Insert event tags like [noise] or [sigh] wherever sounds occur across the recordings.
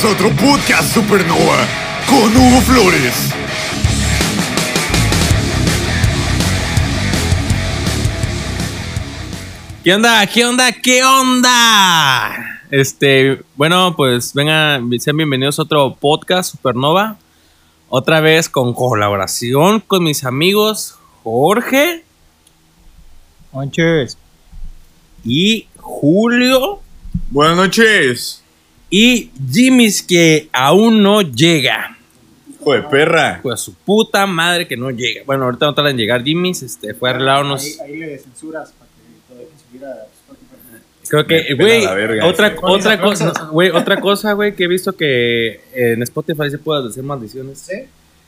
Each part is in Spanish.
bienvenidos a otro podcast Supernova con Hugo Flores. ¿Qué onda? ¿Qué onda? ¿Qué onda? Este, bueno, pues vengan, sean bienvenidos a otro podcast Supernova. Otra vez con colaboración con mis amigos Jorge Monches. y Julio Buenas noches. Y Jimmy's que aún no llega. Hijo de perra. Pues su puta madre que no llega. Bueno, ahorita no tarda en llegar Jimmy's, este, fue a arreglar unos... Ahí, ahí le censuras para que lo dejen subir a Spotify. Creo que, güey, otra, otra cosa, güey, otra cosa, güey, que he visto que en Spotify se puede decir maldiciones. ¿Sí?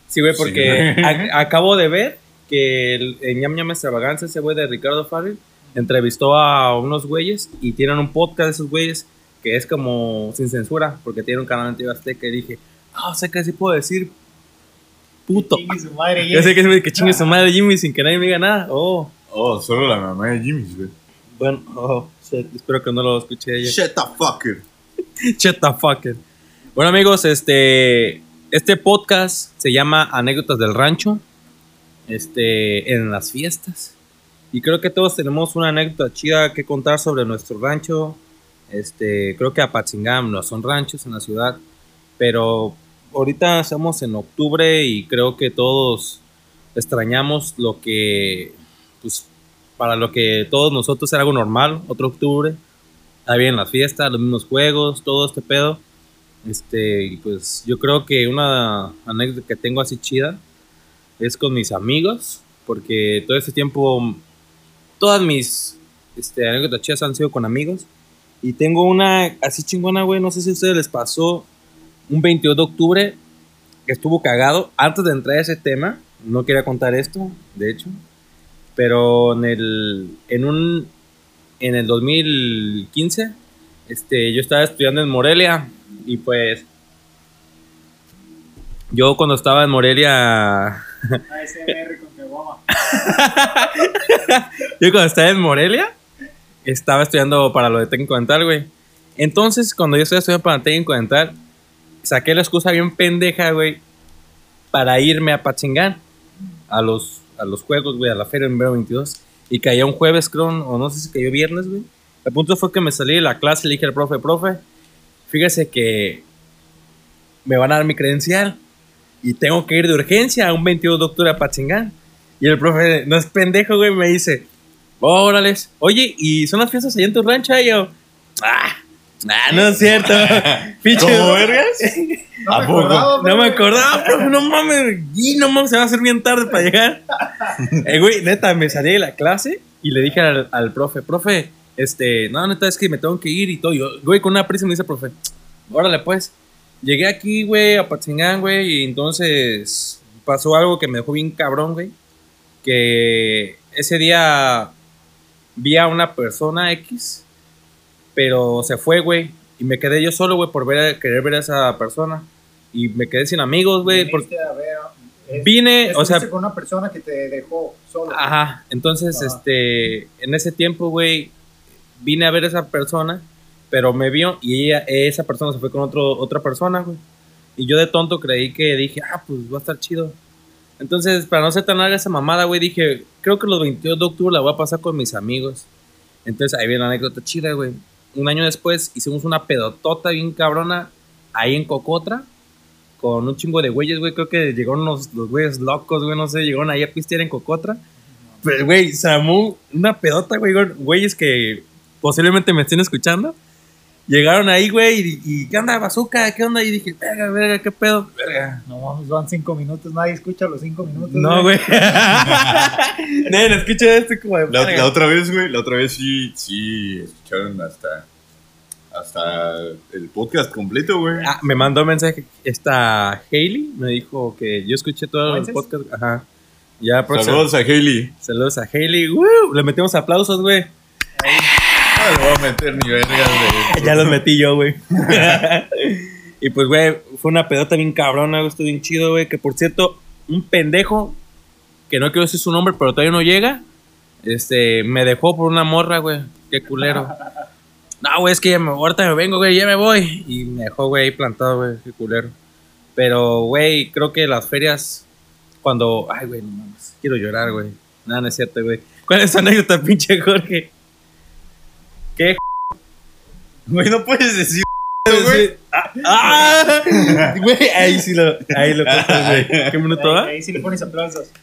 Sí, güey, porque Sí. a- acabo de ver que el, en Ñam Ñam Extravaganza, ese güey de Ricardo Farrell, entrevistó a unos güeyes y tienen un podcast de esos güeyes que es como sin censura, porque tiene un canal TV Azteca y dije, ah, sé que sí puedo decir puto. Chingue su madre. [laughs] Yo sé que, que chingue su madre Jimmy sin que nadie me diga nada. Oh, Oh, solo la mamá de Jimmy, güey. bueno, oh, shit, espero que no lo escuche ella. Shut the fucker. [laughs] Shut the fucker. Bueno, amigos, este, este podcast se llama Anécdotas del Rancho. Este, en las fiestas. Y creo que todos tenemos una anécdota chida que contar sobre nuestro rancho. Este, creo que Apatzingán no son ranchos en la ciudad. Pero ahorita estamos en octubre y creo que todos extrañamos lo que, pues, para lo que todos nosotros era algo normal, otro octubre. Vienen las fiestas, los mismos juegos, todo este pedo. Este, pues yo creo que una anécdota que tengo así chida es con mis amigos, porque todo este tiempo, todas mis este, anécdotas chidas han sido con amigos. Y tengo una así chingona, güey, no sé si a ustedes les pasó un 22 de octubre que estuvo cagado. Antes de entrar a ese tema, no quería contar esto, de hecho, pero en el, en un, en el 2015, este, yo estaba estudiando en Morelia y pues yo cuando estaba en Morelia, [laughs] ASMR con [laughs] yo cuando estaba en Morelia, estaba estudiando para lo de técnico dental, güey. Entonces, cuando yo estaba estudiando para técnico dental, saqué la excusa bien pendeja, güey, para irme a Pachingán, a los, a los juegos, güey, a la feria verano 22. Y caía un jueves, creo, o no sé si cayó viernes, güey. El punto fue que me salí de la clase y le dije al profe, profe, fíjese que me van a dar mi credencial y tengo que ir de urgencia a un 22 de octubre a Pachingán. Y el profe, no es pendejo, güey, me dice, órales, oye, ¿y son las fiestas allá en tu rancho? Y yo, ah, ah, no es cierto. [laughs] Pinche- ¿Cómo vergas? [laughs] No ¿A me poco? acordaba, no me pero- acordaba, profe, no mames. Y no mames, se va a hacer bien tarde para llegar. [laughs] Eh, güey, neta, me salí de la clase y le dije al, al profe, profe, este, no, neta, es que me tengo que ir y todo. Yo, güey, con una prisa me dice, profe, órale, pues. Llegué aquí, güey, a Patzingán, güey, y entonces pasó algo que me dejó bien cabrón, güey. Que ese día vi a una persona X, pero se fue, güey. Y me quedé yo solo, güey, por ver, querer ver a esa persona. Y me quedé sin amigos, güey. por- Viniste a ver, es- Vine, o sea, con una persona que te dejó solo. Ajá, entonces, Ajá. este, en ese tiempo, güey, vine a ver a esa persona, pero me vio y ella, esa persona se fue con otro, otra persona, güey. Y yo de tonto creí que dije, ah, pues va a estar chido. Entonces, para no ser tan larga esa mamada, güey, dije, creo que los 22 de octubre la voy a pasar con mis amigos. Entonces, ahí viene la anécdota chida, güey. Un año después hicimos una pedotota bien cabrona ahí en Cocotra con un chingo de güeyes, güey. Creo que llegaron los, los güeyes locos, güey, no sé, llegaron ahí a pistear en Cocotra. Pero, güey, se una pedota, güey, güeyes que posiblemente me estén escuchando. Llegaron ahí, güey, y, y ¿qué onda, bazooka? ¿Qué onda? Y dije, verga, verga, ¿qué pedo? Verga. No vamos, van cinco minutos, nadie escucha los cinco minutos. No, güey. [laughs] Lo escucha esto como de La, la otra vez, güey, la otra vez sí, sí, escucharon hasta, hasta el podcast completo, güey. Ah, me mandó un mensaje esta Hailey, me dijo que yo escuché todo el podcast. Ajá. Ya, próximo. Saludos a Hailey. Saludos a Hailey. ¡Woo! Le metimos aplausos, güey. No le voy a meter ni vergas. [laughs] Ya los metí yo, güey. [laughs] y pues, güey, fue una pedota bien cabrona, güey. Estuvo bien chido, güey. Que por cierto, un pendejo, que no quiero decir su nombre, pero todavía no llega, este, me dejó por una morra, güey. Qué culero. No, güey, es que ya me, ahorita me vengo, güey, ya me voy. Y me dejó, güey, ahí plantado, güey, qué culero. Pero, güey, creo que las ferias, cuando. Ay, güey, no mames, quiero llorar, güey. Nada, no es cierto, güey. ¿Cuál es tu anécdota, pinche Jorge? ¿Qué? Güey, no puedes decir. güey? ¡Ah! [laughs] Güey, ahí sí lo. Ahí lo cortas, güey. ¿Qué minuto va? Ahí, ahí sí le pones aplausos. [laughs]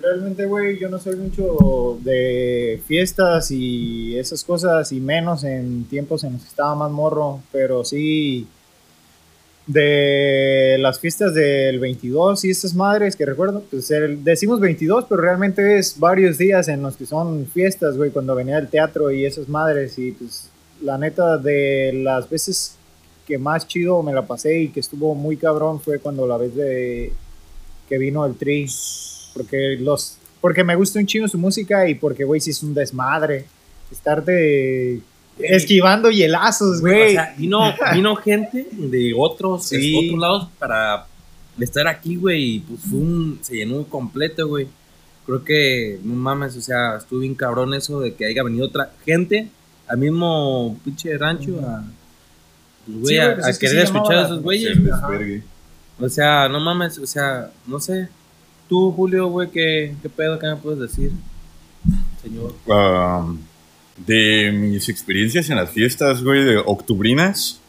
Realmente, güey, yo no soy mucho de fiestas y esas cosas, y menos en tiempos en los que estaba más morro, pero sí de las fiestas del 22 y estas madres que recuerdo, pues el- decimos 22, pero realmente es varios días en los que son fiestas, güey, cuando venía el teatro y esas madres, y pues la neta de las veces que más chido me la pasé y que estuvo muy cabrón fue cuando la vez de que vino el Tri, porque los porque me gusta un chingo su música y porque güey sí es un desmadre estarte esquivando hielazos, Güey, güey. o sea, vino, [laughs] vino gente de otros, Sí. de otros lados para estar aquí, güey. Y pues fue un, se llenó completo, güey. Creo que, no mames, o sea, estuvo bien cabrón eso de que haya venido otra gente al mismo pinche rancho a, pues, güey, Sí, a, pues a es que querer escuchar a esos güeyes. O sea, no mames, o sea, no sé. Tú, Julio, güey, ¿qué, qué pedo? ¿Qué me puedes decir? Señor. Um, de mis experiencias en las fiestas, güey, de octubrinas.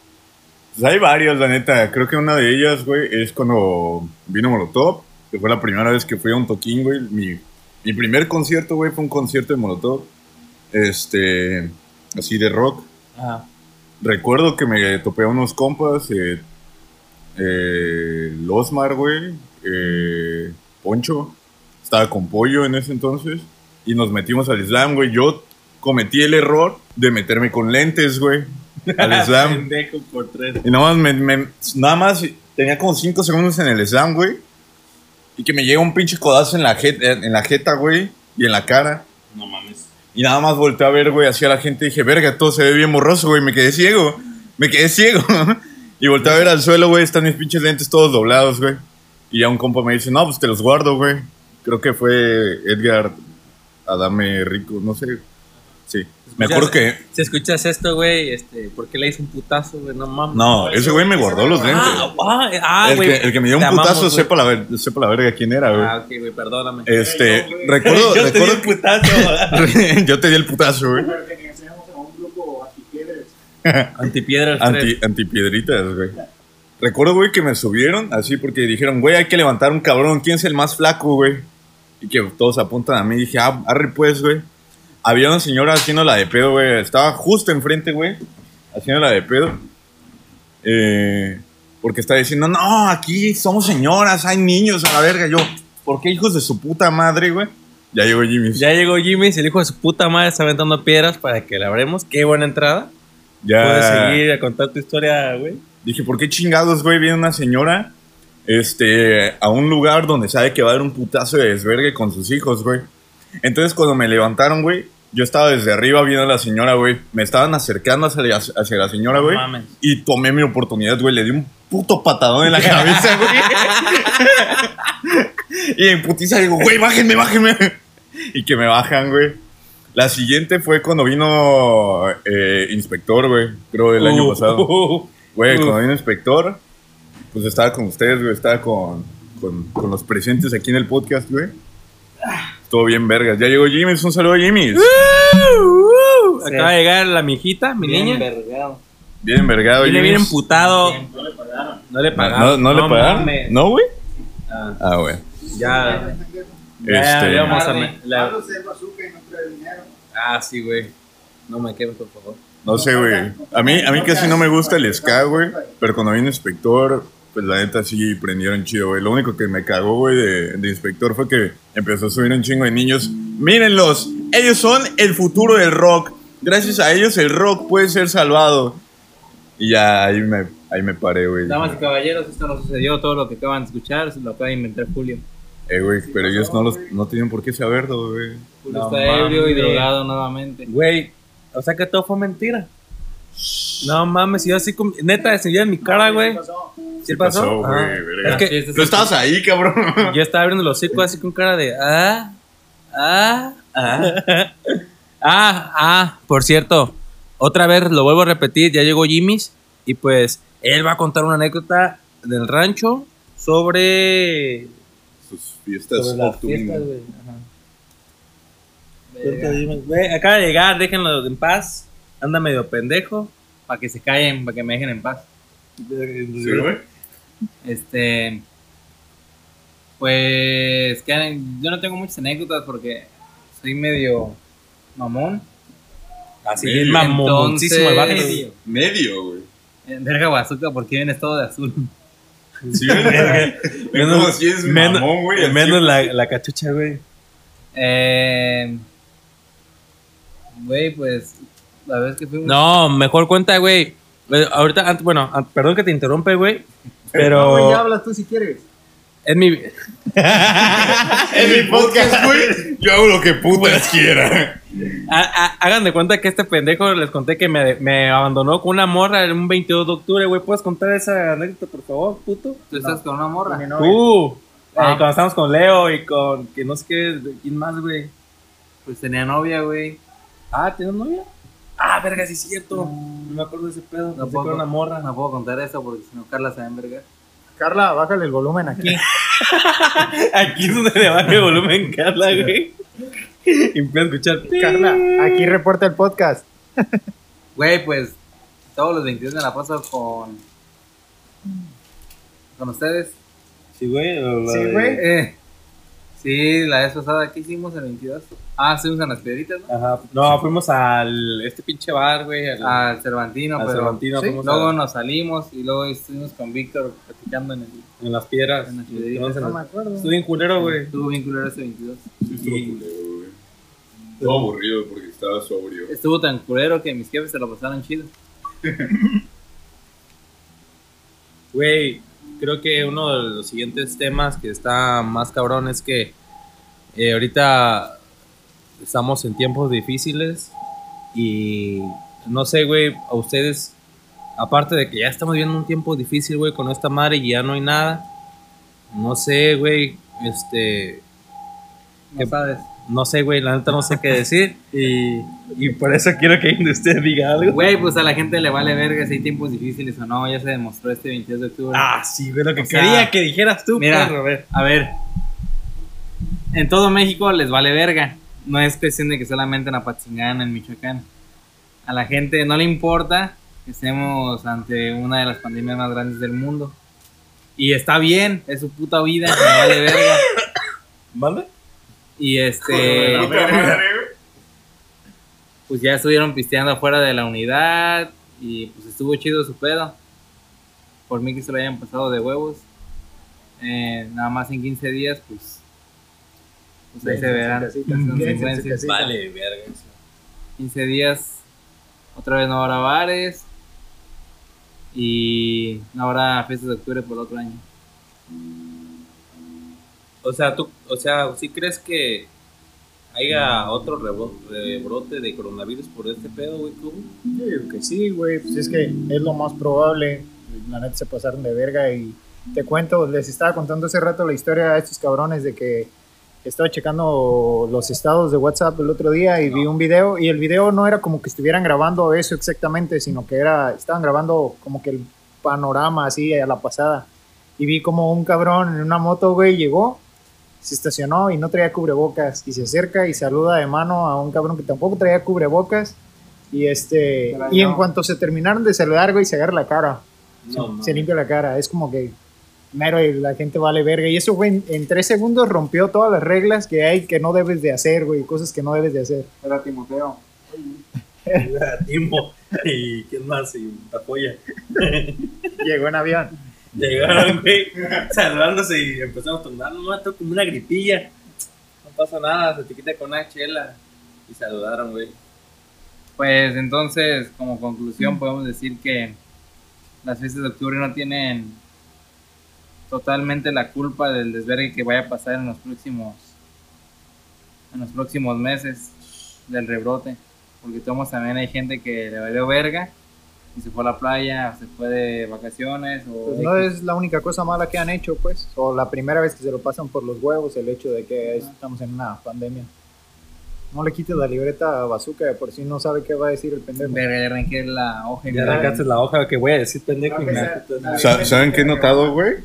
Pues hay varias, la neta. Creo que una de ellas, güey, es cuando vino Molotov. Que fue la primera vez que fui a un toquín, güey. Mi, mi primer concierto, güey, fue un concierto de Molotov. Este. Así de rock. Ajá. Recuerdo que me topé a unos compas. Eh, eh, Losmar, güey. eh, Poncho. Estaba con Pollo en ese entonces. Y nos metimos al Islam, güey. Yo cometí el error de meterme con lentes, güey. Al [laughs] por tres. y nada más, me, me- nada más tenía como 5 segundos en el Islam, güey. Y que me llega un pinche codazo en la, jeta, en la jeta, güey. Y en la cara. No mames. Y nada más volteé a ver, güey, hacia la gente y dije, verga, todo se ve bien borroso, güey. Me quedé ciego. Me quedé ciego. [laughs] y volteé a ver al suelo, güey. Están mis pinches lentes todos doblados, güey. Y ya un compa me dice, no, pues te los guardo, güey. Creo que fue Edgar Adame Rico, no sé. Sí. Me acuerdo que. Si escuchas esto, güey, este, ¿por qué le hice un putazo, güey? No mames. No, ese güey me guardó los lentes. Ah, ah, ah, el, güey. que, el que me dio un amamos, putazo, güey. sepa la, ver- sepa la verga quién era, güey. Ah, ok, güey, perdóname. Este, Yo, güey. recuerdo, [laughs] Yo te di recuerdo un putazo. [laughs] yo te di el putazo, güey. Antipiedras. [laughs] Antipiedra Anti, antipiedritas, güey. Recuerdo, güey, que me subieron así porque dijeron, güey, hay que levantar un cabrón. ¿Quién es el más flaco, güey? Y que todos apuntan a mí. dije, ah, arre pues, güey. Había una señora haciendo la de pedo, güey. Estaba justo enfrente, güey. Haciendo la de pedo. Eh, porque está diciendo, no, aquí somos señoras, hay niños a la verga. Yo, ¿por qué hijos de su puta madre, güey? Ya llegó Jimmy. Ya llegó Jimmy, el hijo de su puta madre está aventando piedras para que la abremos. Qué buena entrada. Ya. Puedes seguir a contar tu historia, güey. Dije, ¿por qué chingados, güey, viene una señora este, a un lugar donde sabe que va a haber un putazo de desvergue con sus hijos, güey? Entonces, cuando me levantaron, güey, yo estaba desde arriba viendo a la señora, güey. Me estaban acercando hacia, la- hacia la señora, güey. mames. Y tomé mi oportunidad, güey. Le di un puto patadón en la cabeza, [laughs] güey. y en putiza digo, güey, bájenme, bájenme. y que me bajan, güey. La siguiente fue cuando vino eh, inspector, güey. Creo el año Uh, pasado. uh, [laughs] Güey, cuando vino inspector, pues estaba con ustedes, güey, estaba con, con, con los presentes aquí en el podcast, güey. Todo bien, vergas. Ya llegó Jimmy, un saludo a Jimmy. uh, uh. Acaba de llegar la mijita, mi Bien niña. vergado. Bien envergado, Viene Jimmy. bien emputado. No le pagaron. No le ¿No, pagaron. no, no le pagaron? mames. ¿No, güey? Ah, Ah, güey. ya. Ya, Este- le vamos a la-. Ah, sí, güey. No me quemes, por favor. No sé, güey. A mí, a mí casi no me gusta el ska, güey. Pero cuando vino inspector, pues la neta sí prendieron chido, güey. Lo único que me cagó, güey, de, de inspector fue que empezó a subir un chingo de niños. Mírenlos, ellos son el futuro del rock. Gracias a ellos el rock puede ser salvado. Y ya ahí me, ahí me paré, güey. Damas y caballeros, esto no sucedió. Todo lo que acaban de escuchar se lo acaba de inventar Julio. Eh, güey, pero ellos no, los, no tienen por qué saberlo, güey. Julio No está ebrio y drogado nuevamente. Güey, o sea que todo fue mentira. No mames, yo así, con- neta, se en mi cara, güey. pasó? ¿Sí pasó? güey, Ah. verga. Es que Sí, es Tú estabas ahí, cabrón. yo estaba abriendo los hocico así con cara de, ah, Ah, ah. ah, ah, por cierto, otra vez lo vuelvo a repetir, ya llegó Jimmy's y pues él va a contar una anécdota del rancho sobre, Sus fiestas sobre las fiestas. Güey, acaba de llegar, déjenlo en paz. Anda medio pendejo. Para que se callen, para que me dejen en paz. ¿Sí, güey? Este. Pues. que yo no tengo muchas anécdotas porque soy medio mamón. Así Medio. bien mamoncísimo el. Entonces- Medio, güey. En verga bazooka, porque vienes todo de azul? Sí, güey. [laughs] Es como si es menos, mamón, güey. así. menos la, la cachucha, güey. Eh. Güey, pues. La vez que fuimos. No, mejor cuenta, güey. Eh, Ahorita, antes- bueno, perdón que te interrumpe, güey. No, güey, Pero ya hablas tú si quieres. es mi. En mi [laughs] [laughs] podcast, güey, yo hago lo que putas quiera. Ha- ha- Hagan de cuenta que este pendejo les conté que me, me abandonó con una morra en un 22 de octubre, güey. ¿Puedes contar esa anécdota, por favor, puto? Tú estás con una morra. Con mi novia. Uh, Ah. eh, cuando estábamos con Leo y con que no sé qué, quién más, güey. Pues tenía novia, güey. Ah, ¿tienes novia? Ah, verga, sí es cierto. No me acuerdo de ese pedo. No puedo, una morra. no puedo contar eso porque si no Carla se va a envergar. Carla, bájale el volumen aquí. [laughs] Aquí es donde le baja el volumen, Carla, güey. Y empieza a escuchar. Carla, aquí reporta el podcast. Güey, pues todos los 22 me la paso con. con ustedes. Sí, güey. o la Sí, de- güey. Eh, sí, la vez pasada, ¿qué hicimos el 22? Ah, estuvimos en las piedritas, ¿no? Ajá. No, fuimos al este pinche bar, güey. Al, Al Cervantino, al pero. Cervantino, sí, fuimos Luego a- nos salimos y luego estuvimos con Víctor platicando en el. en las piedras. en las piedritas. Fuimos en No las- me acuerdo. Estuve bien culero, güey. Estuvo bien culero ese 22. Sí, estuvo Y culero, güey. Estuvo aburrido porque estaba sobrio. estuvo tan culero que mis jefes se lo pasaron chido. [laughs] Güey, creo que uno de los siguientes temas que está más cabrón es que eh, ahorita estamos en tiempos difíciles y no sé, güey, a ustedes, aparte de que ya estamos viviendo un tiempo difícil, güey, con esta madre y ya no hay nada, no sé, güey, este, No sabes. No sé, güey, la neta no sé qué decir y, y por eso quiero que usted diga algo. Güey, pues a la gente le vale verga si hay tiempos difíciles o no. Ya se demostró este 22 de octubre. Ah, sí, güey, lo que O sea, quería que dijeras tú, mira, perro, a ver. A ver, en todo México les vale verga. No es cuestión de que solamente en Apatzingán, en Michoacán. A la gente no le importa que estemos ante una de las pandemias más grandes del mundo. Y está bien, es su puta vida, me vale verga. ¿Vale? Y este, [laughs] pues ya estuvieron pisteando afuera de la unidad y pues estuvo chido su pedo. Por mí que se lo hayan pasado de huevos. Eh, nada más en 15 días, pues, pues ahí se verán consecuencias. Vale, verga. 15 días, otra vez no habrá bares y no habrá fiestas de octubre por otro año. O sea, tú, o sea, ¿sí crees que haya otro rebrote de coronavirus por este pedo, güey? ¿Cómo? Yo digo que sí, güey. Pues es que es lo más probable. La neta se pasaron de verga y te cuento, les estaba contando hace rato la historia a estos cabrones de que estaba checando los estados de WhatsApp el otro día y vi un video y el video no era como que estuvieran grabando eso exactamente, sino que era estaban grabando como que el panorama así a la pasada. Y vi como un cabrón en una moto, güey, llegó, se estacionó y no traía cubrebocas y se acerca y saluda de mano a un cabrón que tampoco traía cubrebocas y este y en cuanto se terminaron de saludar, güey, se agarra la cara. No, se, se limpia la cara, es como que mero y la gente vale verga y eso güey en, en tres segundos rompió todas las reglas que hay que no debes de hacer, güey, cosas que no debes de hacer. Era Timoteo. Timbo. [laughs] ¿Y quién más? Y Tapoya. Llegó en avión. Llegaron, güey, saludándose y empezamos a tomar, no, esto como una gripilla. No pasa nada, se te quita con una chela. Y saludaron, güey. Pues entonces, como conclusión, podemos decir que las fiestas de octubre no tienen totalmente la culpa del desvergue que vaya a pasar en los próximos en los próximos meses del rebrote. Porque todos también hay gente que le valió verga y se fue a la playa, se fue de vacaciones o Pues no es la única cosa mala que han hecho, pues, o la primera vez que se lo pasan por los huevos el hecho de que estamos en una pandemia. No le quites la libreta a Bazooka, de por si no sabe qué va a decir el pendejo. Verga, ya arranqué la hoja me- arrancaste la hoja que voy a decir pendejo y me Sa- ¿Saben qué he notado, güey?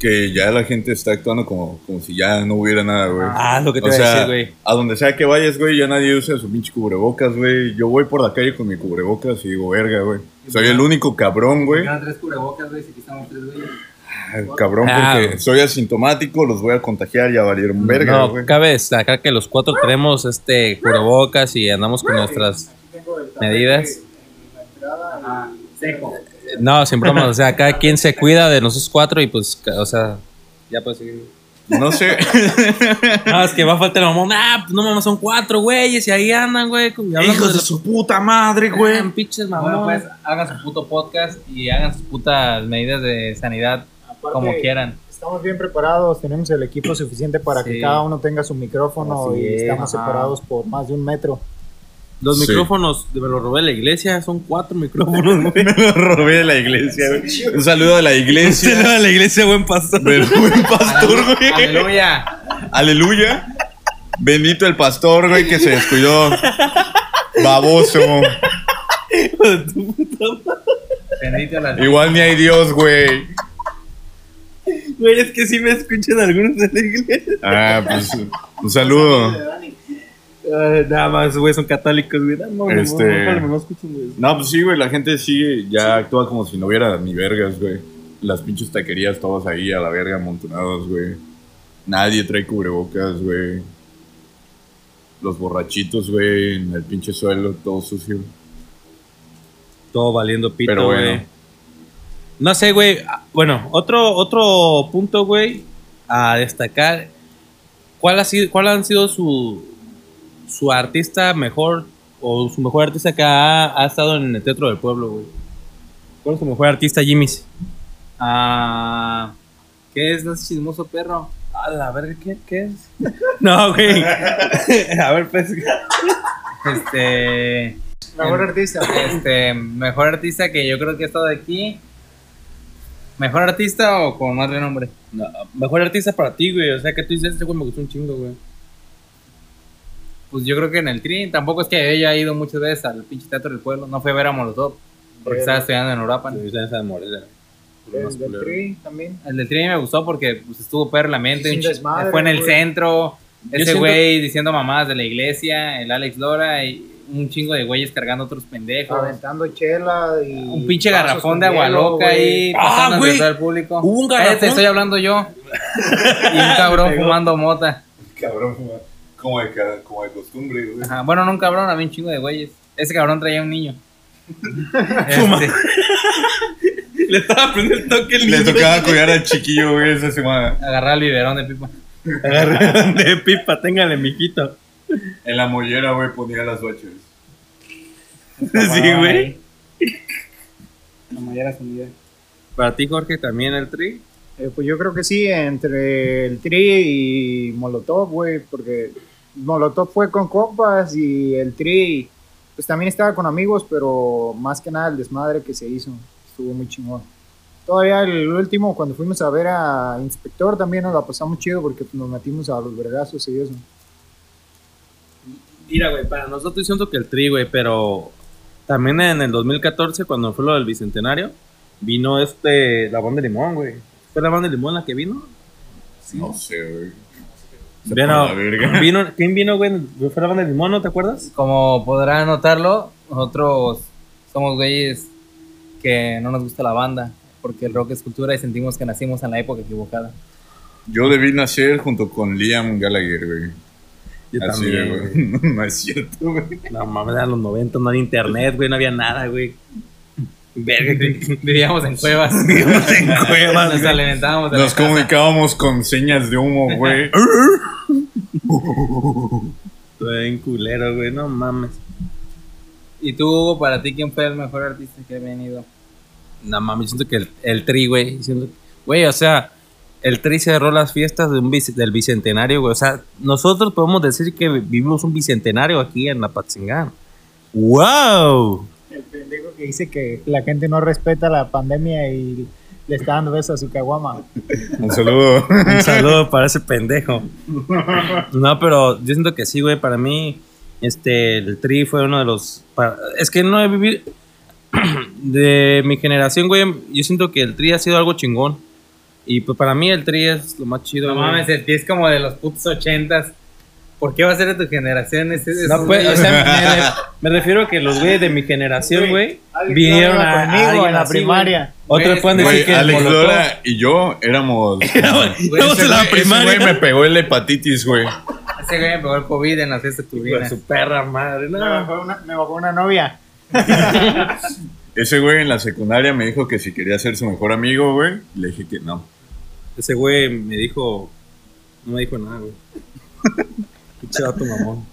Que ya la gente está actuando como, como si ya no hubiera nada, güey. Ah, lo que te o iba a decir, güey. a donde sea que vayas, güey, ya nadie usa su pinche cubrebocas, güey. Yo voy por la calle con mi cubrebocas y digo, verga, güey. Soy el único cabrón, güey. Tres cubrebocas, güey, si aquí estamos tres güeyes. Ay, Cabrón, Ah, porque güey. soy asintomático, los voy a contagiar y a valer un verga, no, güey. cabe destacar que los cuatro tenemos este cubrebocas y andamos con nuestras medidas. Seco. No, sin bromas, o sea, [laughs] cada quien se cuida de nosotros cuatro y pues, o sea, ya puedes seguir. No sé. [laughs] No, es que va a faltar el mamón. Ah, pues no mames, son cuatro güeyes y ahí andan, güey. Hijos de su puta madre, güey. Ah, pinches Bueno, mamones. pues hagan su puto podcast y hagan sus putas medidas de sanidad Aparte, como quieran. Estamos bien preparados, tenemos el equipo suficiente para que cada uno tenga su micrófono Así y es, estamos ajá. separados por más de un metro. Los Sí. micrófonos, me los robé de la iglesia, son cuatro micrófonos, [laughs] güey. Me lo robé de la iglesia, güey. Un saludo de la iglesia. lo de la iglesia, buen pastor. Del buen pastor, güey. Aleluya. Aleluya. Bendito el pastor, güey, que se descuidó. Baboso. Bendito [laughs] Igual ni hay Dios, güey. Güey, es que sí me escuchan algunos de la iglesia. Ah, pues un saludo. Ay, nada más, güey, son católicos, güey. No, no, no, Este- no, no, güey. No, pues sí, güey, la gente sigue, ya actúa como si no hubiera ni vergas, güey. Las pinches taquerías todas ahí a la verga amontonadas, güey. Nadie trae cubrebocas, güey. Los borrachitos, güey, en el pinche suelo, todo sucio. Todo valiendo pito, Pero bueno. güey. No sé, güey. Ah, Bueno, otro, otro punto, güey, a destacar. ¿Cuál, ha sido, ¿Cuál han sido su, su artista mejor o su mejor artista que ha, ha estado en el Teatro del Pueblo, güey? ¿Cuál es su mejor artista, Jimmy's? Ah, ¿Qué es ese chismoso perro? A la verga, ¿qué, qué es? [laughs] no, güey. [laughs] a ver, pues. Este. Mejor artista. Este, mejor artista que yo creo que ha estado aquí. ¿Mejor artista o con más renombre? no, mejor artista para ti, güey. O sea, que tú dices, este güey me gustó un chingo, güey. Pues yo creo que en el Tri, tampoco es que ella haya ido muchas veces al pinche teatro del pueblo. No fue a ver a Molotov, porque estaba estudiando en Europa. Sí, en Morelia. El del. Tri también. El del Tri me gustó porque pues, estuvo perro la mente. Chi- desmadre, fue en el güey. centro. Ese siento- güey diciendo mamadas de la iglesia, el Alex Lora y un chingo de güeyes cargando otros pendejos. Aventando chela y. Un pinche garrafón de agua loca ahí Ah, pasando el público. Hubo un Cállate, garrafón. estoy hablando yo. [laughs] y un cabrón fumando mota. Cabrón, como de, como de costumbre, güey. Ajá, Bueno, no un cabrón, había un chingo de güeyes. Ese cabrón traía un niño. [laughs] Este, Le estaba prendiendo el toque el Le niño. tocaba cuidar al chiquillo, güey, esa semana. agarrar el biberón de pipa. Agarraron de pipa, téngale, mijito. En la mollera, güey, ponía las bachas. [laughs] Sí, güey. La mollera sumida. Para ti, Jorge, también el tri. Eh, pues yo creo que sí, entre el Tri y Molotov, güey, porque Molotov fue con compas y el Tri, pues también estaba con amigos, pero más que nada el desmadre que se hizo, estuvo muy chingón. Todavía el último, cuando fuimos a ver a Inspector, también nos la pasamos chido porque nos metimos a los vergazos y eso. Mira, güey, para nosotros siento que el tri, güey, pero también en el 2014, cuando fue lo del bicentenario, vino este, la banda de limón, güey. ¿Fue la banda de limón la que vino? No sé, güey. [laughs] Vino, ¿Quién vino, güey? ¿Fue la banda de limón, no te acuerdas? Como podrán notarlo, nosotros somos güeyes que no nos gusta la banda, porque el rock es cultura y sentimos que nacimos en la época equivocada. Yo debí nacer junto con Liam Gallagher, güey. Yo Así, también, güey. [laughs] güey. No es cierto, güey. No mames, eran los 90, no había internet, güey, no había nada, güey. Verga, [laughs] que- Vivíamos en cuevas. [laughs] Vivíamos en cuevas, Nos güey. alimentábamos de Nos la casa. comunicábamos con señas de humo, güey. [laughs] Bien culero, güey, no mames. ¿Y tú, Hugo, para ti, quién fue el mejor artista que ha venido? No mames, siento que el, el tri, güey. siento- Güey, o sea, el tri cerró las fiestas de un bic- del bicentenario, güey. O sea, nosotros podemos decir que vivimos un bicentenario aquí en la Patzingán. ¡Wow! Que dice que la gente no respeta la pandemia y le está dando besos a su caguama. [laughs] Un saludo. Un saludo para ese pendejo. No, pero yo siento que sí, güey. Para mí, Este, el Tri fue uno de los. pa- Es que no he vivido. [clears throat] De mi generación, güey, yo siento que el Tri ha sido algo chingón. Y pues para mí el Tri es lo más chido. No güey. mames, el tío es como de los putos ochentas. ¿Por qué va a ser de tu generación? Ese, No, esos pues, o güeyes? sea, me, re- [laughs] me refiero a que los güeyes de mi generación, güey, vinieron a, conmigo en la así, primaria. Otros Güey, pueden decir Güey, que Alex. Lora y yo éramos. [laughs] Ese en la güey- ese primaria. güey me pegó el hepatitis, güey. Ese güey me pegó el COVID en la fiesta de turbina. su perra madre, Me no. bajó una, me bajó una novia. Ese güey en la secundaria me dijo que si quería ser su mejor amigo, güey. Le dije que no. Ese güey me dijo. No me dijo nada, güey. Mamón.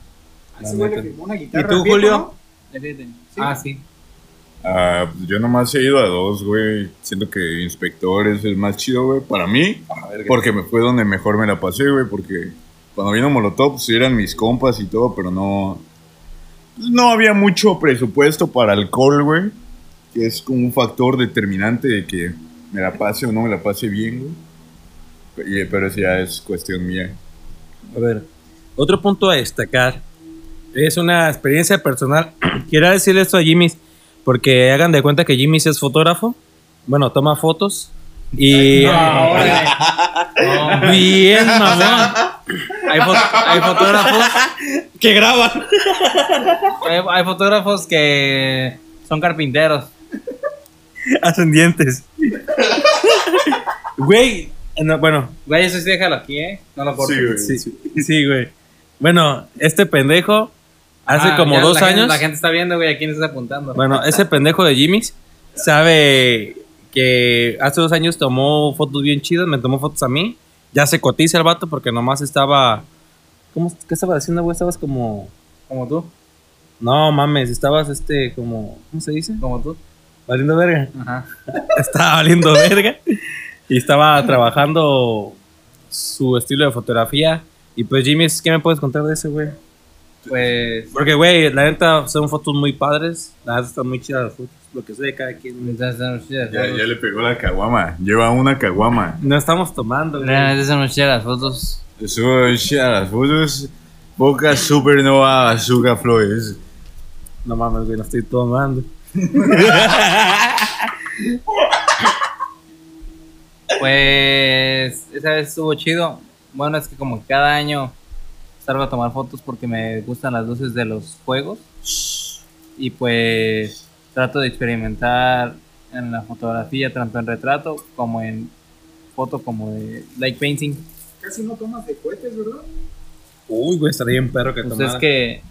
Güey neta. le firmó una ¿Y guitarra. tú, viejo, Julio? ¿no? Ah, sí. Ah, pues yo nomás he ido a dos, güey. Siento que inspector es el más chido, güey. Para mí, porque me fue donde mejor me la pasé, güey. Porque cuando vino Molotov, pues eran mis compas y todo, pero no. No había mucho presupuesto para alcohol, güey. Que es como un factor determinante de que me la pase o no me la pase bien, güey. Y- Pero eso ya es cuestión mía. A ver, otro punto a destacar es una experiencia personal. [clears throat] Quiero decirle esto a Jimmy's porque hagan de cuenta que Jimmy's es fotógrafo. Bueno, toma fotos. Y. No. [laughs] Bien, mamón. Hay, fo- hay fotógrafos [laughs] Que graban. hay, hay fotógrafos que son carpinteros. Ascendientes. Güey. no, bueno, Güey, eso sí déjalo aquí, ¿eh? No lo cortes. Sí, güey. sí, sí, güey. Bueno, este pendejo hace Ah, como ya dos la gente- años. la gente está viendo, güey, a quién estás apuntando. Bueno, ese pendejo de Jimmy's sabe que hace dos años tomó fotos bien chidas, me tomó fotos a mí. Ya se cotiza el vato porque nomás estaba. ¿Cómo, ¿Qué estaba haciendo, güey? Estabas como. Como tú, No mames, estabas este, como. ¿Cómo se dice? como tú. Valiendo verga. Ajá. [laughs] Estaba valiendo verga. Y estaba trabajando su estilo de fotografía. Y pues, Jimmy, ¿qué me puedes contar de ese, güey? Pues. Porque, güey, la neta son fotos muy padres. La neta están muy chidas las fotos. Lo que sé de cada quien. son chidas Ya, ya le pegó la caguama. Lleva una caguama. No estamos tomando, güey. Realmente son muy chidas las fotos. Eso, ya, las fotos. Boca supernova azúcar flores. No mames, güey, no estoy tomando. [laughs] Pues. Esa vez estuvo chido. Bueno, es que como cada año salgo a tomar fotos porque me gustan las luces de los juegos. Y pues. Trato de experimentar en la fotografía, tanto en retrato como en foto, como de like painting. Casi no tomas de cohetes, ¿verdad? Uy, güey, estaría bien perro que Pues tomara. es que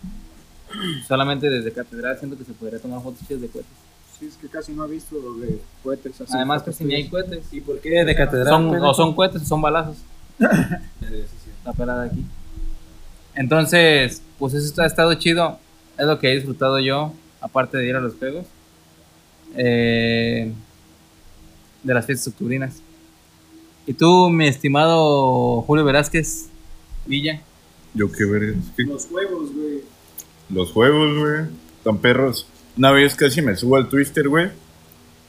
solamente desde catedral siento que se podría tomar fotos chidas de cohetes. Sí, es que casi no he visto de cohetes así. Además, casi ni hay cohetes. ¿Y por qué de catedral? Son, o son cohetes o son balazos. [coughs] La pelada aquí. Entonces, pues eso ha estado chido. Es lo que he disfrutado yo, aparte de ir a los juegos. Eh, de las fiestas octubrinas. Y tú, mi estimado Julio Velázquez Villa. Yo qué ver. Los juegos, güey. Los juegos, güey. Tan perros. Una vez casi me subo al Twister, güey.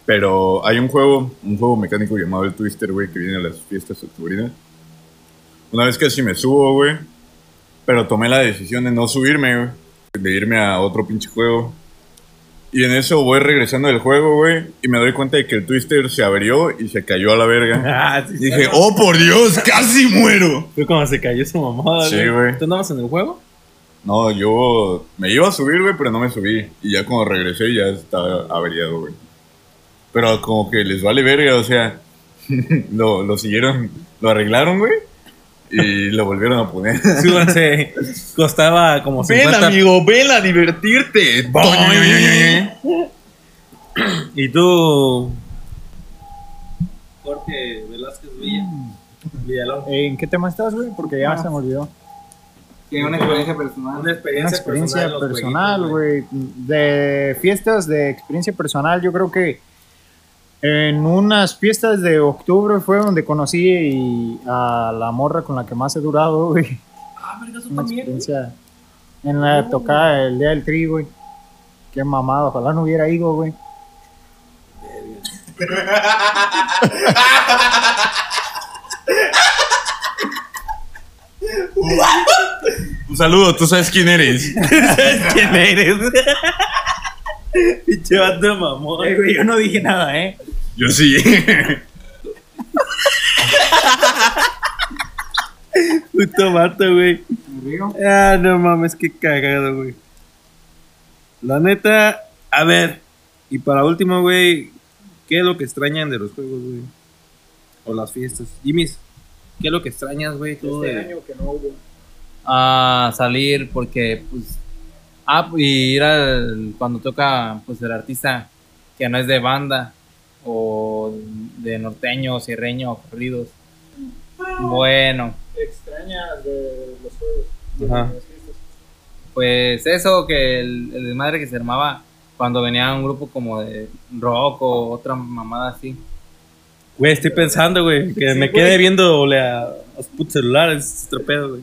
Pero hay un juego, un juego mecánico llamado el Twister, güey, que viene a las fiestas octubrinas. Una vez casi me subo, güey. Pero tomé la decisión de no subirme, güey. De irme a otro pinche juego. Y en eso voy regresando del juego, güey. Y me doy cuenta de que el Twister se averió y se cayó a la verga. [laughs] Ah, sí, Y dije, oh por Dios, casi muero. Fue como se cayó su mamada, Sí, güey. ¿Tú andabas en el juego? No, yo me iba a subir, güey, pero no me subí. Y ya cuando regresé ya estaba averiado, güey. Pero como que les vale verga, o sea, [laughs] lo, lo siguieron, lo arreglaron, güey. Y lo volvieron a poner. [laughs] Sí, güey, se costaba como 50 ven a divertirte. ¿Y tú? Jorge Velázquez Villa. Villalón. ¿En qué tema estás, güey? Porque ya Ah. se me olvidó. Tiene una experiencia personal. Una experiencia, Una experiencia personal, güey. De fiestas de experiencia personal, yo creo que en unas fiestas de octubre fue donde conocí a la morra con la que más he durado, güey. Ah, verga, tú Una también. experiencia en la tocada el día del tri, güey. Qué mamado, ojalá no hubiera ido, güey. Un saludo, tú sabes quién eres. [laughs] ¿Quién eres? [laughs] [laughs] Pinche vato mamón. Eh, güey, yo no dije nada, ¿eh? Yo sí. [laughs] Puto vato, güey. Ah, no mames, qué cagado, güey. La neta, a ver, y para último, güey, ¿qué es lo que extrañan de los juegos, güey? O las fiestas. Jimmy's, ¿qué es lo que extrañas, güey? tú Este de- año que no hubo. a salir porque pues ah y ir al cuando toca pues el artista que no es de banda o de norteño sierreño o corridos bueno Extrañas de los juegos. de Ajá. pues eso que el, el desmadre que se armaba cuando venía un grupo como de rock o otra mamada así Güey, estoy pensando, güey, que Sí, me güey. quede viendo a los putos celulares, es otro pedo, güey.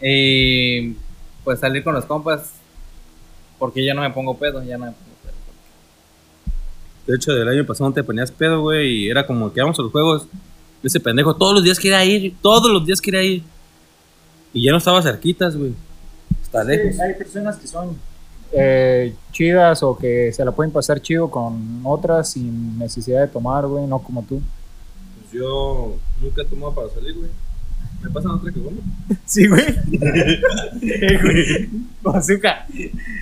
y pues salir con los compas porque ya no me pongo pedo ya no me pongo pedo De hecho, del año pasado no te ponías pedo, güey, y era como que vamos a los juegos. Ese pendejo todos los días quería ir, todos los días quería ir. Y ya no estaba cerquitas, güey. Está lejos. Sí, hay personas que son eh, chidas o que se la pueden pasar chido con otras sin necesidad de tomar, güey, no como tú. Pues yo nunca he tomado para salir, güey. Me pasan otra que bueno. [laughs] Sí, güey. [laughs] Eh, güey. Bazooka,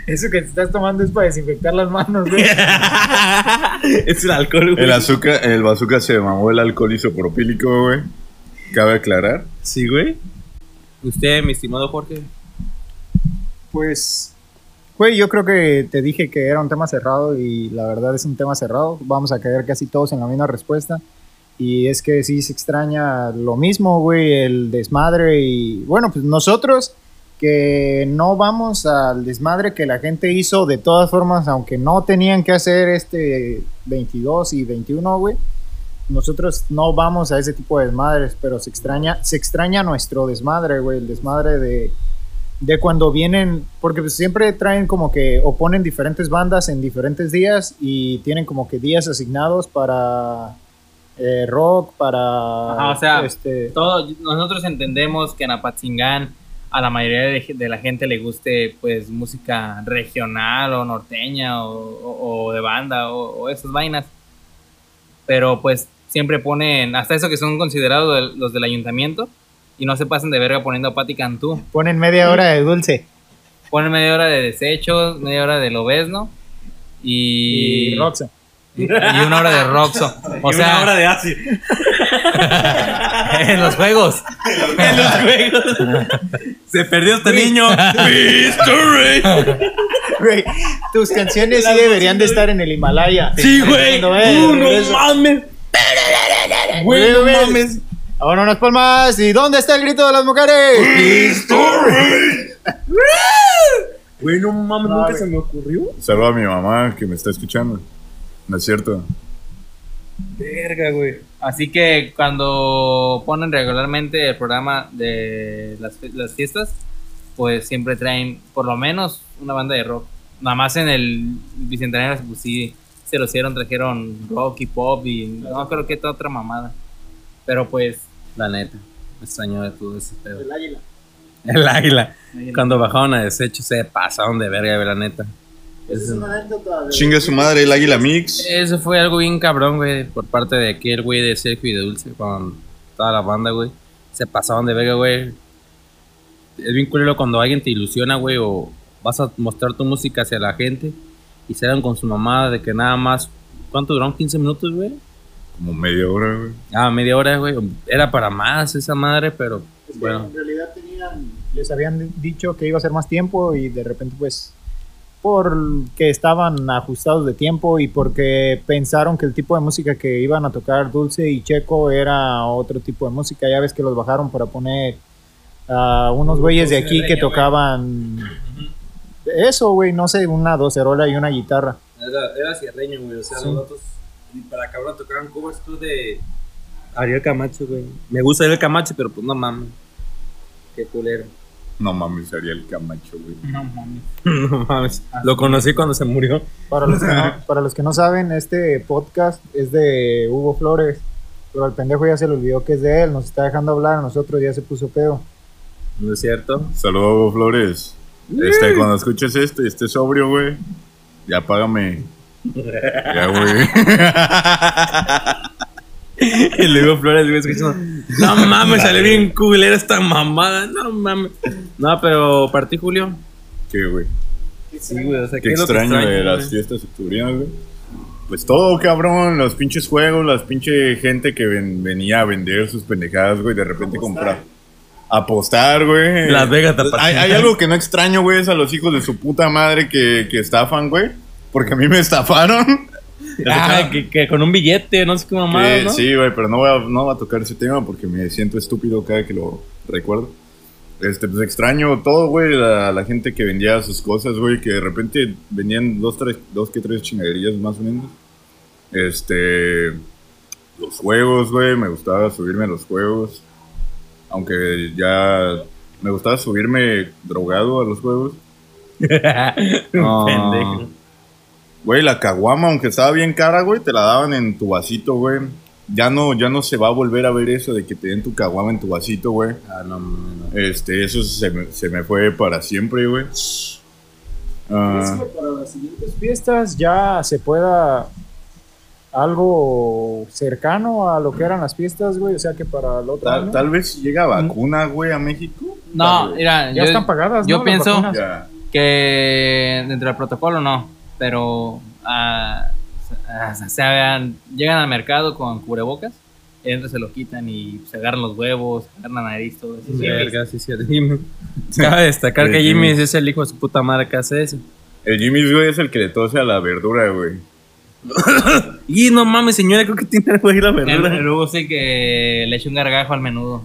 eso que te estás tomando es para desinfectar las manos, güey. [laughs] es el alcohol, güey. El azúcar, el bazooka se mamó el alcohol isopropílico, güey. Cabe aclarar. Sí, güey. Usted, mi estimado Jorge. Pues, güey, yo creo que te dije que era un tema cerrado y la verdad es un tema cerrado. Vamos a caer casi todos en la misma respuesta. Y es que sí se extraña lo mismo, güey, el desmadre y bueno, pues nosotros que no vamos al desmadre que la gente hizo de todas formas, aunque no tenían que hacer este 22 y 21, güey. Nosotros no vamos a ese tipo de desmadres, pero se extraña, se extraña nuestro desmadre, güey, el desmadre de, de cuando vienen, porque pues siempre traen como que o diferentes bandas en diferentes días y tienen como que días asignados para eh, rock, para Ajá, o sea, este, todo, nosotros entendemos que en Apatzingán a la mayoría de, de la gente le guste pues música regional o norteña o, o- o de banda o, o esas vainas. Pero pues siempre ponen, hasta eso que son considerados del- los del ayuntamiento y no se pasan de verga poniendo a Pati Cantú. ponen media hora de dulce Ponen media hora de desechos, media hora de lobesno y, y, Roxa. Y una hora de Roxo. [laughs] O Y sea, una hora de ácido. [laughs] en los juegos. en los juegos. Se perdió este niño. Mystery. Güey, tus canciones sí deberían de estar en el Himalaya. Sí, güey. Eh, Uh, no mames. Güey, no mames. Ahora unas palmas. ¿Y dónde está el grito de las mujeres? Güey, no mames, nunca se me ocurrió. Saludo a mi mamá que me está escuchando. No es cierto. Verga, güey. Así que cuando ponen regularmente el programa de las, fe- las fiestas, pues siempre traen por lo menos una banda de rock. Nada más en el Bicentenario, pues sí, se lo hicieron, trajeron rock y pop y no creo que toda otra mamada. Pero pues, La neta. Me extrañó de todo ese pedo. El águila. El águila. Cuando bajaron a desecho se pasaron de verga, güey, la neta. Esa es una anécdota de- Chinga su madre el águila mix. Eso fue algo bien cabrón, güey, por parte de aquel güey de Sergio y de Dulce con toda la banda, güey. Se pasaron de verga, güey. Es bien culero cuando alguien te ilusiona, güey, o vas a mostrar tu música hacia la gente y se dan con su mamá de que nada más. ¿Cuánto duraron? ¿15 minutos, güey? Como media hora, güey. Ah, media hora, güey. Era para más esa madre, pero Es que bueno. en realidad tenían, les habían dicho que iba a ser más tiempo y de repente pues porque estaban ajustados de tiempo y porque pensaron que el tipo de música que iban a tocar Dulce y Checo era otro tipo de música. Ya ves que los bajaron para poner a unos güeyes de aquí que tocaban eso, güey, no sé, una docerola y una guitarra. Era, era cierreño, güey. O sea, Sí. los otros para cabrón tocaban covers tú de Ariel Camacho, güey. Me gusta Ariel Camacho, pero pues no mames. Qué culero. No mames, sería el Camacho, güey. no mames. [laughs] no mames. Lo conocí cuando se murió. Para los, que no, [laughs] para los que no saben, este podcast es de Hugo Flores, pero al pendejo ya se le olvidó que es de él, nos está dejando hablar, a nosotros ya se puso pedo. ¿No es cierto? Saludos, Hugo Flores. Este, cuando escuches esto y estés sobrio, güey, ya págame. [laughs] Ya, güey. y luego Flores, güey, escuchando. No [laughs] mames, salió bien culera esta mamada. No mames. No, pero partí Julio. ¿Qué, güey? Sí, güey, o sea, Qué es lo que extraño de güey? las fiestas octubrinas, güey. Pues todo, cabrón, los pinches juegos, las pinche gente que ven- venía a vender sus pendejadas, güey, de repente comprar. Apostar, güey. Las Vegas te hay, hay algo que no extraño, güey, es a los hijos de su puta madre que, que estafan, güey. Porque a mí me estafaron. Ah, que, que con un billete, no sé qué mamada, ¿no? Sí, güey, pero no voy, a, no voy a tocar ese tema porque me siento estúpido cada que lo recuerdo. Este, pues extraño todo, güey, la, la gente que vendía sus cosas, güey, que de repente vendían dos, tres, dos que tres chingaderías más o menos. Este, los juegos, güey, me gustaba subirme a los juegos. Aunque ya me gustaba subirme drogado a los juegos. No. [laughs] Pendejo. Güey, la caguama, aunque estaba bien cara, güey, te la daban en tu vasito, güey. Ya no, ya no se va a volver a ver eso de que te den tu caguama en tu vasito, güey. Ah, no, no, no. Este, eso se me, se me fue para siempre, güey. Ah, ¿Crees que para las siguientes fiestas ya se pueda algo cercano a lo que eran las fiestas, güey? O sea que para el otro tal, año tal vez llega vacuna, güey, a México. No, mira, ya yo, están pagadas, yo pienso que dentro del protocolo no, pero ah, ah, se hagan- llegan al mercado con cubrebocas, entran, se lo quitan y se agarran los huevos, agarran la nariz, todo eso. Verga, sí, sí. Jimmy. Cabe destacar que Jimmy Jimmy. es el hijo de su puta madre que hace eso. El Jimmy, güey, es el que le tose a la verdura, güey. Y no mames, señora, creo que tiene algo ahí la verdura. el Hugo sí que le echa un gargajo al menudo.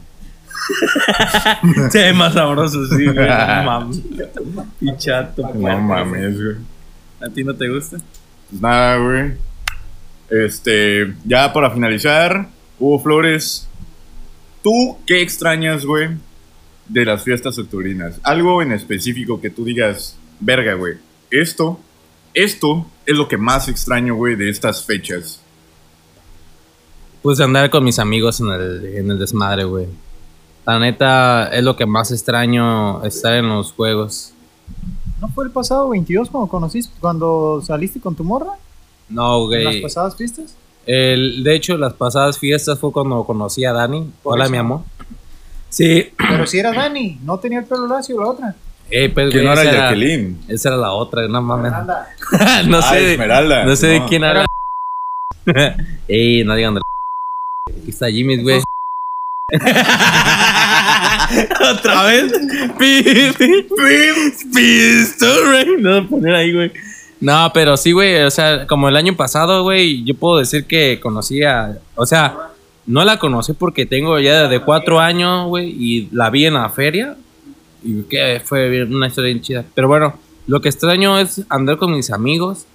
[laughs] Se ve más sabroso, sí, güey. No mames. Y chato. No mames, güey. ¿A ti no te gusta? Pues nada, güey. Este, ya para finalizar, Hugo Flores, ¿tú qué extrañas, güey, de las fiestas octubrinas? Algo en específico que tú digas, verga, güey, esto, esto es lo que más extraño, güey, de estas fechas. Pues andar con mis amigos en el, en el desmadre, güey. La neta, es lo que más extraño estar en los juegos. ¿No fue el pasado 22 cuando conociste, cuando saliste con tu morra? No, ¿En las güey. pasadas fiestas? El, de hecho, las pasadas fiestas fue cuando conocí a Dani. Por Hola, eso. mi amor. Sí. Pero si era Dani, no tenía el pelo lacio la otra. Eh, pues, Que güey, no era esa, Jacqueline. esa era la otra, no mames. [laughs] No Ah, sé, de- Esmeralda. no sé de No. quién habla. [laughs] Ey, no digan de [laughs] Aquí está Jimmy, güey. Otra vez. No poner ahí, güey. No, pero sí, güey. O sea, como el año pasado, güey, yo puedo decir que conocí a. O sea, no la conocí porque tengo ya de cuatro años, güey, y la vi en la feria. Y que fue una historia bien chida. Pero bueno, lo que extraño es andar con mis amigos,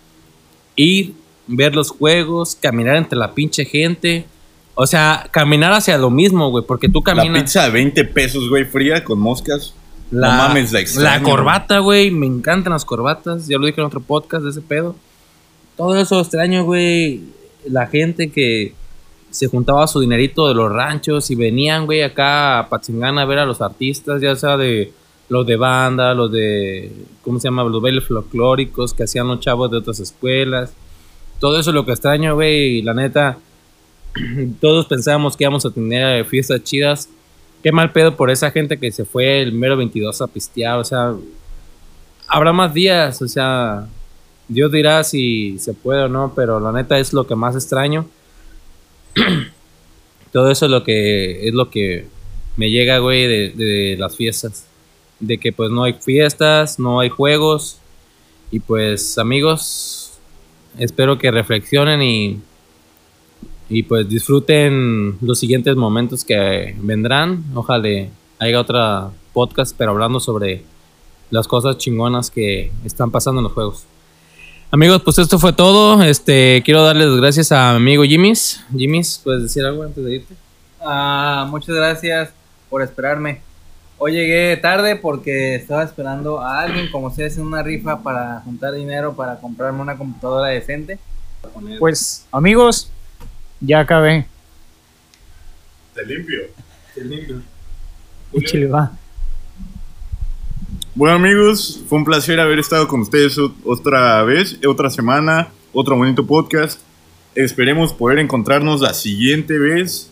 ir, ver los juegos, caminar entre la pinche gente. O sea, caminar hacia lo mismo, güey, porque tú La caminas. pizza de 20 pesos, güey, fría con moscas. La, no mames, la extraño. la corbata, güey. Me encantan las corbatas. Ya lo dije en otro podcast de ese pedo. Todo eso extraño, güey. La gente que se juntaba su dinerito de los ranchos y venían, güey, acá a Patzingán a ver a los artistas, ya sea de los de banda, los de, ¿cómo se llama? Los bailes folclóricos que hacían los chavos de otras escuelas. Todo eso es lo que extraño, güey. Y la neta, [clears throat] todos pensábamos que íbamos a tener fiestas chidas. Qué mal pedo por esa gente que se fue el mero 22 a pistear. O sea, habrá más días. O sea, Dios dirá si se puede o no. Pero la neta es lo que más extraño. [clears throat] Todo eso es lo que es lo que me llega, güey, de, de las fiestas. De que pues no hay fiestas, no hay juegos. Y pues amigos, espero que reflexionen y, y pues disfruten los siguientes momentos que vendrán. Ojalá haya otra podcast, pero hablando sobre las cosas chingonas que están pasando en los juegos. Amigos, pues esto fue todo. Este, quiero darles las gracias a mi amigo Jimmy's. Jimmy's, ¿puedes decir algo antes de irte? Ah, muchas gracias por esperarme. Hoy llegué tarde porque estaba esperando a alguien, como si haciendo una rifa para juntar dinero para comprarme una computadora decente. Pues, amigos, ya acabé. Te limpio. Échale, va. Bueno amigos, fue un placer haber estado con ustedes otra vez, otra semana, otro bonito podcast. Esperemos poder encontrarnos la siguiente vez